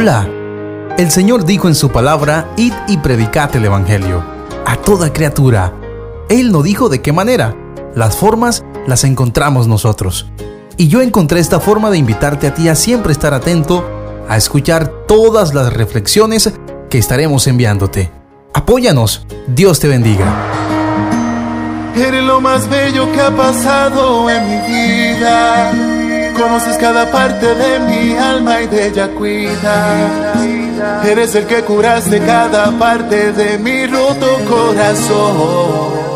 Hola. El Señor dijo en su palabra, id y predicad el Evangelio a toda criatura. Él no dijo de qué manera. Las formas las encontramos nosotros. Y yo encontré esta forma de invitarte a ti a siempre estar atento, a escuchar todas las reflexiones que estaremos enviándote. Apóyanos. Dios te bendiga. Eres lo más bello que ha pasado en mi vida. Conoces cada parte de mi alma y de ella cuidas. Eres el que curaste cada parte de mi roto corazón.